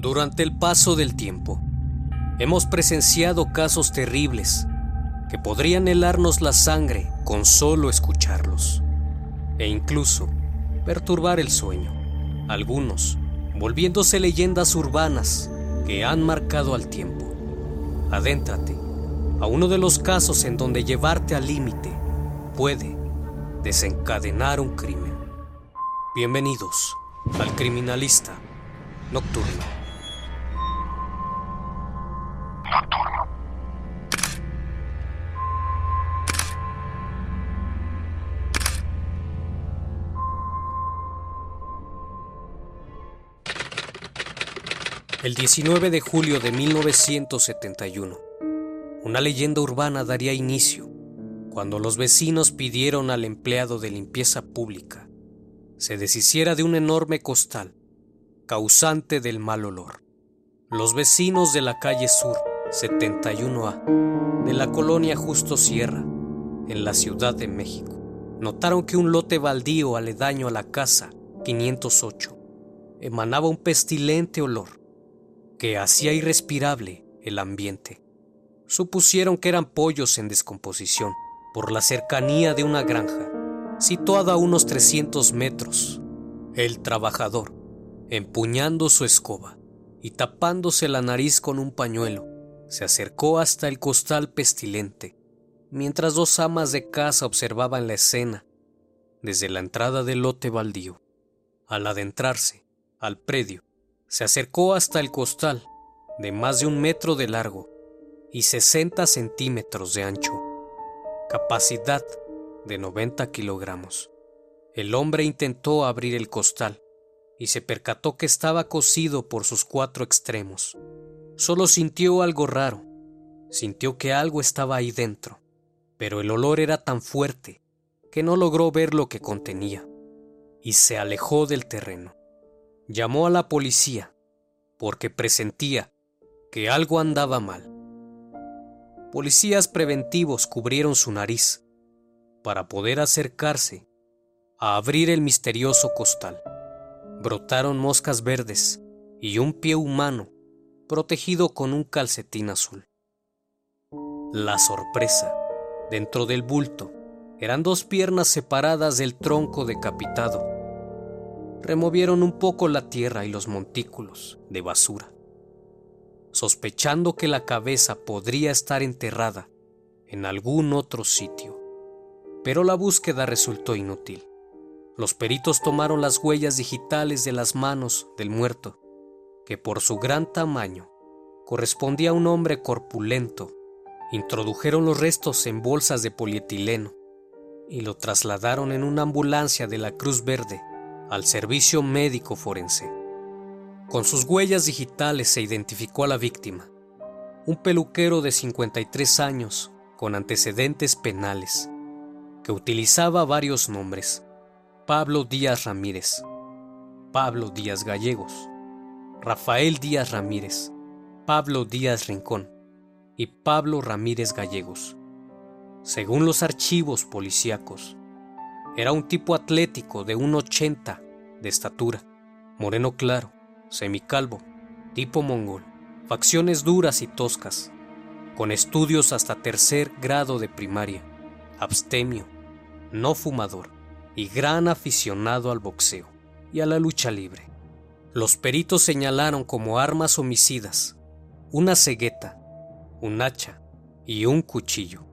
Durante el paso del tiempo, hemos presenciado casos terribles que podrían helarnos la sangre con solo escucharlos, e incluso perturbar el sueño, algunos volviéndose leyendas urbanas que han marcado al tiempo. Adéntrate a uno de los casos en donde llevarte al límite puede desencadenar un crimen. Bienvenidos al Criminalista Nocturno. El 19 de julio de 1971, una leyenda urbana daría inicio cuando los vecinos pidieron al empleado de limpieza pública se deshiciera de un enorme costal causante del mal olor. Los vecinos de la calle Sur 71A de la colonia Justo Sierra, en la Ciudad de México, notaron que un lote baldío aledaño a la casa 508 emanaba un pestilente olor que hacía irrespirable el ambiente. Supusieron que eran pollos en descomposición por la cercanía de una granja, situada a unos 300 metros. El trabajador, empuñando su escoba y tapándose la nariz con un pañuelo, se acercó hasta el costal pestilente, mientras dos amas de casa observaban la escena desde la entrada del lote baldío. Al adentrarse al predio, se acercó hasta el costal, de más de un metro de largo y 60 centímetros de ancho, capacidad de 90 kilogramos. El hombre intentó abrir el costal y se percató que estaba cosido por sus cuatro extremos. Solo sintió algo raro, sintió que algo estaba ahí dentro, pero el olor era tan fuerte que no logró ver lo que contenía y se alejó del terreno. Llamó a la policía porque presentía que algo andaba mal. Policías preventivos cubrieron su nariz para poder acercarse a abrir el misterioso costal. Brotaron moscas verdes y un pie humano protegido con un calcetín azul. La sorpresa, dentro del bulto, eran dos piernas separadas del tronco decapitado removieron un poco la tierra y los montículos de basura, sospechando que la cabeza podría estar enterrada en algún otro sitio. Pero la búsqueda resultó inútil. Los peritos tomaron las huellas digitales de las manos del muerto, que por su gran tamaño correspondía a un hombre corpulento. Introdujeron los restos en bolsas de polietileno y lo trasladaron en una ambulancia de la Cruz Verde al servicio médico forense. Con sus huellas digitales se identificó a la víctima, un peluquero de 53 años con antecedentes penales, que utilizaba varios nombres. Pablo Díaz Ramírez, Pablo Díaz Gallegos, Rafael Díaz Ramírez, Pablo Díaz Rincón y Pablo Ramírez Gallegos. Según los archivos policíacos, era un tipo atlético de 1,80 de estatura, moreno claro, semicalvo, tipo mongol, facciones duras y toscas, con estudios hasta tercer grado de primaria, abstemio, no fumador y gran aficionado al boxeo y a la lucha libre. Los peritos señalaron como armas homicidas una cegueta, un hacha y un cuchillo.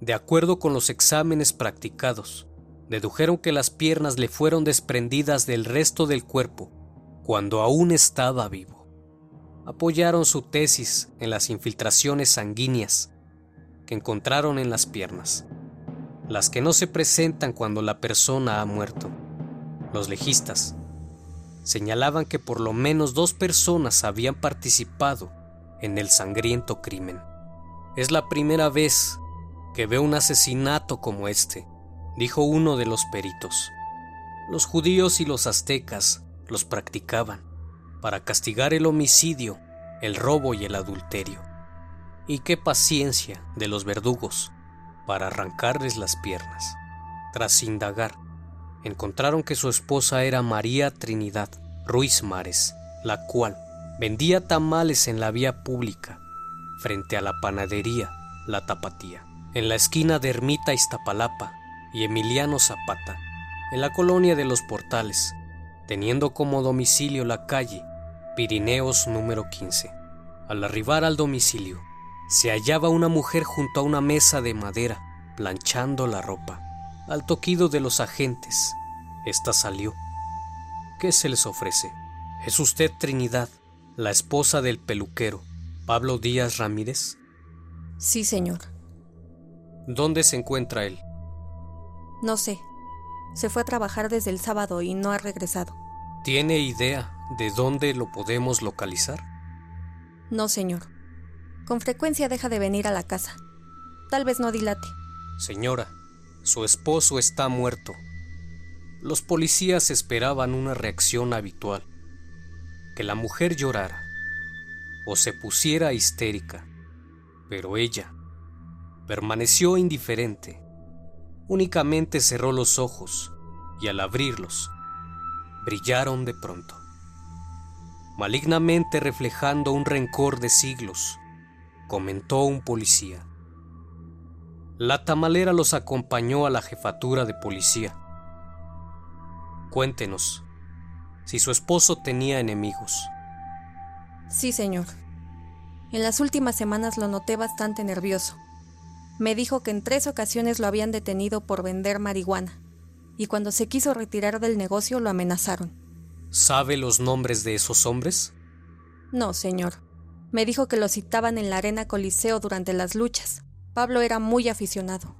De acuerdo con los exámenes practicados, dedujeron que las piernas le fueron desprendidas del resto del cuerpo cuando aún estaba vivo. Apoyaron su tesis en las infiltraciones sanguíneas que encontraron en las piernas, las que no se presentan cuando la persona ha muerto. Los legistas señalaban que por lo menos dos personas habían participado en el sangriento crimen. Es la primera vez que veo un asesinato como este, dijo uno de los peritos. Los judíos y los aztecas los practicaban para castigar el homicidio, el robo y el adulterio. Y qué paciencia de los verdugos para arrancarles las piernas. Tras indagar, encontraron que su esposa era María Trinidad Ruiz Mares, la cual vendía tamales en la vía pública, frente a la panadería La Tapatía, en la esquina de Ermita Iztapalapa y Emiliano Zapata, en la colonia de los Portales, teniendo como domicilio la calle Pirineos número 15. Al arribar al domicilio, se hallaba una mujer junto a una mesa de madera, planchando la ropa. Al toquido de los agentes, esta salió. ¿Qué se les ofrece? ¿Es usted Trinidad, la esposa del peluquero, Pablo Díaz Ramírez? Sí, señor. ¿Dónde se encuentra él? No sé. Se fue a trabajar desde el sábado y no ha regresado. ¿Tiene idea de dónde lo podemos localizar? No, señor. Con frecuencia deja de venir a la casa. Tal vez no dilate. Señora, su esposo está muerto. Los policías esperaban una reacción habitual, que la mujer llorara o se pusiera histérica, pero ella permaneció indiferente únicamente cerró los ojos y al abrirlos, brillaron de pronto, malignamente reflejando un rencor de siglos, comentó un policía. La tamalera los acompañó a la jefatura de policía. Cuéntenos, si su esposo tenía enemigos. Sí, señor. En las últimas semanas lo noté bastante nervioso me dijo que en tres ocasiones lo habían detenido por vender marihuana, y cuando se quiso retirar del negocio lo amenazaron. ¿Sabe los nombres de esos hombres? No, señor. Me dijo que lo citaban en la arena Coliseo durante las luchas. Pablo era muy aficionado.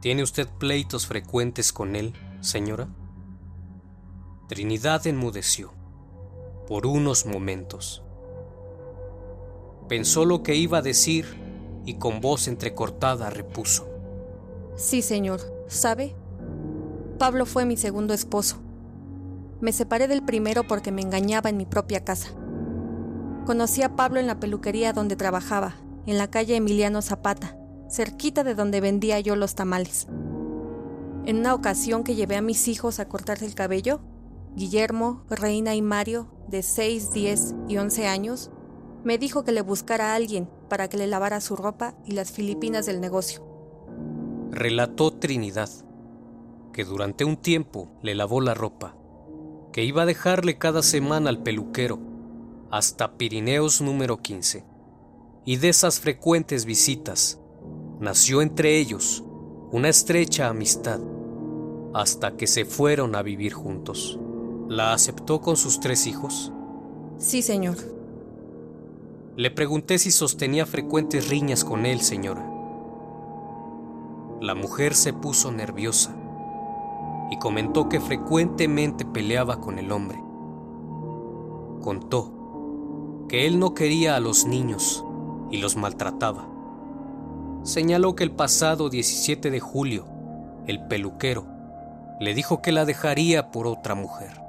¿Tiene usted pleitos frecuentes con él, señora? Trinidad enmudeció por unos momentos. Pensó lo que iba a decir y con voz entrecortada repuso. Sí, señor. ¿Sabe? Pablo fue mi segundo esposo. Me separé del primero porque me engañaba en mi propia casa. Conocí a Pablo en la peluquería donde trabajaba, en la calle Emiliano Zapata, cerquita de donde vendía yo los tamales. En una ocasión que llevé a mis hijos a cortarse el cabello, Guillermo, Reina y Mario, de 6, 10 y 11 años, me dijo que le buscara a alguien para que le lavara su ropa y las filipinas del negocio. Relató Trinidad que durante un tiempo le lavó la ropa, que iba a dejarle cada semana al peluquero hasta Pirineos número 15. Y de esas frecuentes visitas nació entre ellos una estrecha amistad hasta que se fueron a vivir juntos. ¿La aceptó con sus tres hijos? Sí, señor. Le pregunté si sostenía frecuentes riñas con él, señora. La mujer se puso nerviosa y comentó que frecuentemente peleaba con el hombre. Contó que él no quería a los niños y los maltrataba. Señaló que el pasado 17 de julio el peluquero, le dijo que la dejaría por otra mujer.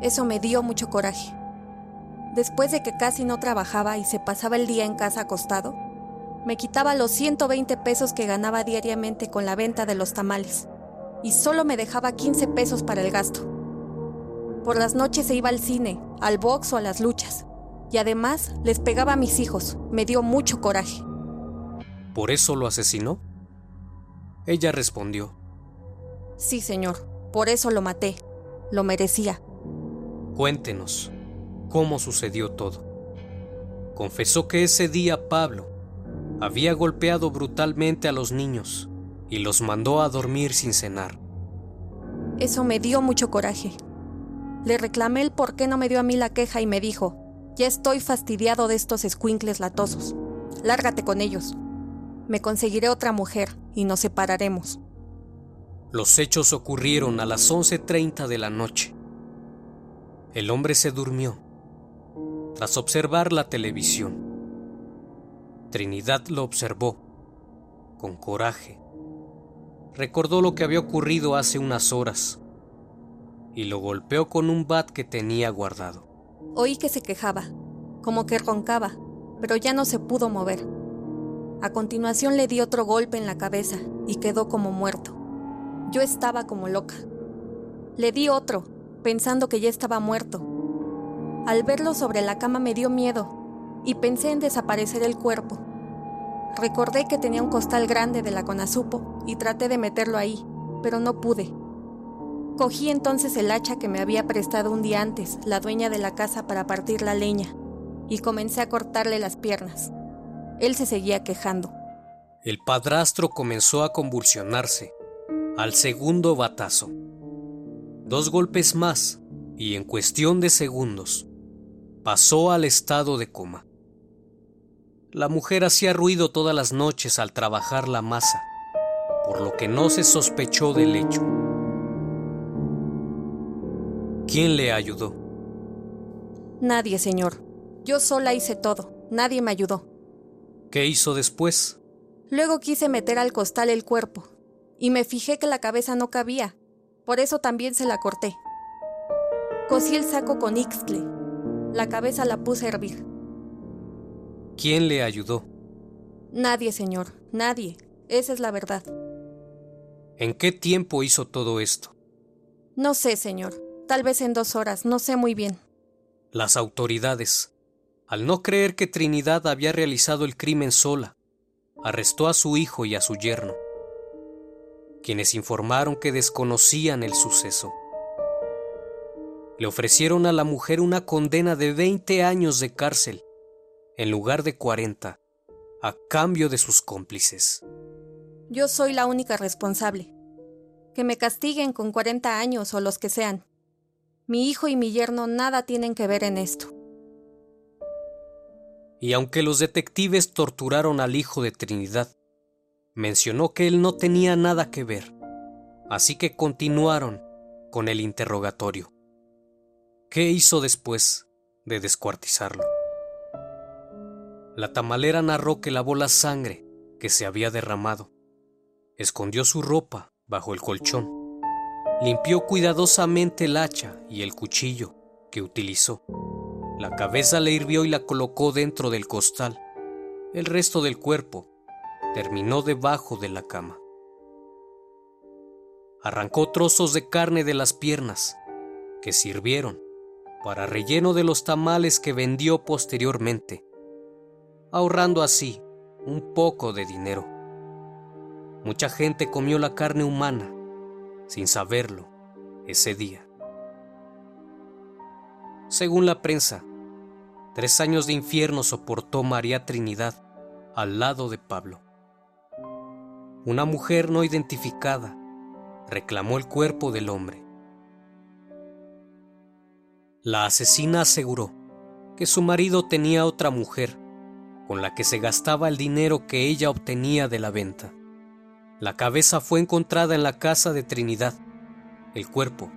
Eso me dio mucho coraje. Después de que casi no trabajaba y se pasaba el día en casa acostado, me quitaba los 120 pesos que ganaba diariamente con la venta de los tamales y solo me dejaba 15 pesos para el gasto. Por las noches se iba al cine, al box o a las luchas y además les pegaba a mis hijos. Me dio mucho coraje. ¿Por eso lo asesinó? Ella respondió. Sí, señor, por eso lo maté. Lo merecía. Cuéntenos cómo sucedió todo. Confesó que ese día Pablo había golpeado brutalmente a los niños y los mandó a dormir sin cenar. Eso me dio mucho coraje. Le reclamé el por qué no me dio a mí la queja y me dijo, ya estoy fastidiado de estos escuincles latosos. Lárgate con ellos. Me conseguiré otra mujer y nos separaremos. Los hechos ocurrieron a las 11.30 de la noche. El hombre se durmió tras observar la televisión. Trinidad lo observó con coraje. Recordó lo que había ocurrido hace unas horas y lo golpeó con un bat que tenía guardado. Oí que se quejaba, como que roncaba, pero ya no se pudo mover. A continuación le di otro golpe en la cabeza y quedó como muerto. Yo estaba como loca. Le di otro, pensando que ya estaba muerto. Al verlo sobre la cama me dio miedo y pensé en desaparecer el cuerpo. Recordé que tenía un costal grande de la conazupo y traté de meterlo ahí, pero no pude. Cogí entonces el hacha que me había prestado un día antes la dueña de la casa para partir la leña y comencé a cortarle las piernas. Él se seguía quejando. El padrastro comenzó a convulsionarse al segundo batazo. Dos golpes más y en cuestión de segundos pasó al estado de coma. La mujer hacía ruido todas las noches al trabajar la masa, por lo que no se sospechó del hecho. ¿Quién le ayudó? Nadie, señor. Yo sola hice todo. Nadie me ayudó. ¿Qué hizo después? Luego quise meter al costal el cuerpo, y me fijé que la cabeza no cabía. Por eso también se la corté. Cosí el saco con ixtle. La cabeza la puse a hervir. ¿Quién le ayudó? Nadie, señor. Nadie. Esa es la verdad. ¿En qué tiempo hizo todo esto? No sé, señor. Tal vez en dos horas. No sé muy bien. Las autoridades, al no creer que Trinidad había realizado el crimen sola, arrestó a su hijo y a su yerno, quienes informaron que desconocían el suceso. Le ofrecieron a la mujer una condena de 20 años de cárcel, en lugar de 40, a cambio de sus cómplices. Yo soy la única responsable. Que me castiguen con 40 años o los que sean. Mi hijo y mi yerno nada tienen que ver en esto. Y aunque los detectives torturaron al hijo de Trinidad, mencionó que él no tenía nada que ver, así que continuaron con el interrogatorio. ¿Qué hizo después de descuartizarlo? La tamalera narró que lavó la sangre que se había derramado, escondió su ropa bajo el colchón Limpió cuidadosamente el hacha y el cuchillo que utilizó. La cabeza le hirvió y la colocó dentro del costal. El resto del cuerpo terminó debajo de la cama. Arrancó trozos de carne de las piernas, que sirvieron para relleno de los tamales que vendió posteriormente, ahorrando así un poco de dinero. Mucha gente comió la carne humana sin saberlo, ese día. Según la prensa, tres años de infierno soportó María Trinidad al lado de Pablo. Una mujer no identificada reclamó el cuerpo del hombre. La asesina aseguró que su marido tenía otra mujer con la que se gastaba el dinero que ella obtenía de la venta. La cabeza fue encontrada en la casa de Trinidad. El cuerpo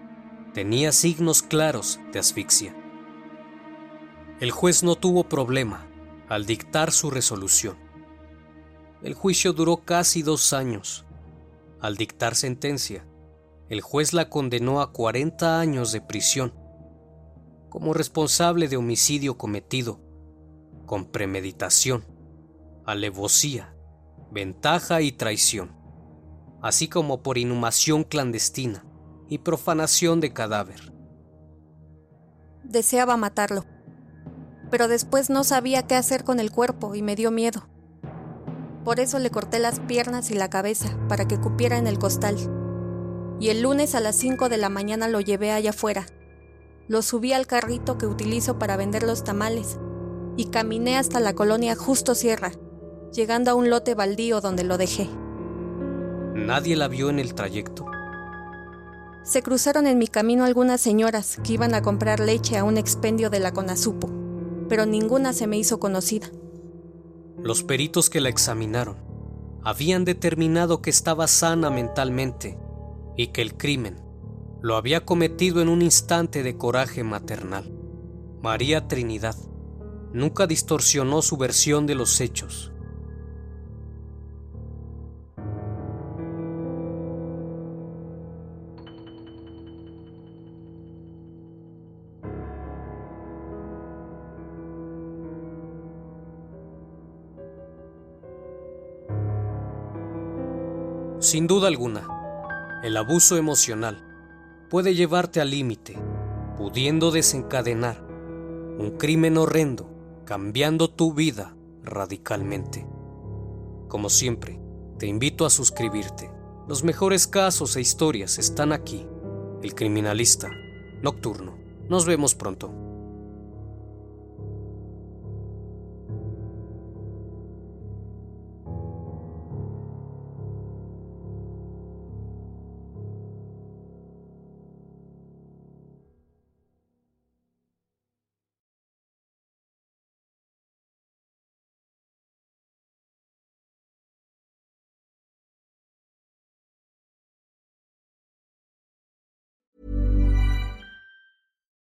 tenía signos claros de asfixia. El juez no tuvo problema al dictar su resolución. El juicio duró casi dos años Al dictar sentencia, el juez la condenó a 40 años de prisión como responsable de homicidio cometido con premeditación, alevosía, ventaja y traición, así como por inhumación clandestina y profanación de cadáver. Deseaba matarlo, pero después no sabía qué hacer con el cuerpo y me dio miedo. Por eso le corté las piernas y la cabeza para que cupiera en el costal. Y el lunes a las 5 de la mañana lo llevé allá afuera. Lo subí al carrito que utilizo para vender los tamales y caminé hasta la colonia Justo Sierra, llegando a un lote baldío donde lo dejé. Nadie la vio en el trayecto. Se cruzaron en mi camino algunas señoras que iban a comprar leche a un expendio de la Conasupo, pero ninguna se me hizo conocida. Los peritos que la examinaron habían determinado que estaba sana mentalmente y que el crimen lo había cometido en un instante de coraje maternal. María Trinidad nunca distorsionó su versión de los hechos. Sin duda alguna, el abuso emocional puede llevarte al límite, pudiendo desencadenar un crimen horrendo cambiando tu vida radicalmente. Como siempre, te invito a suscribirte. Los mejores casos e historias están aquí. El criminalista nocturno. Nos vemos pronto.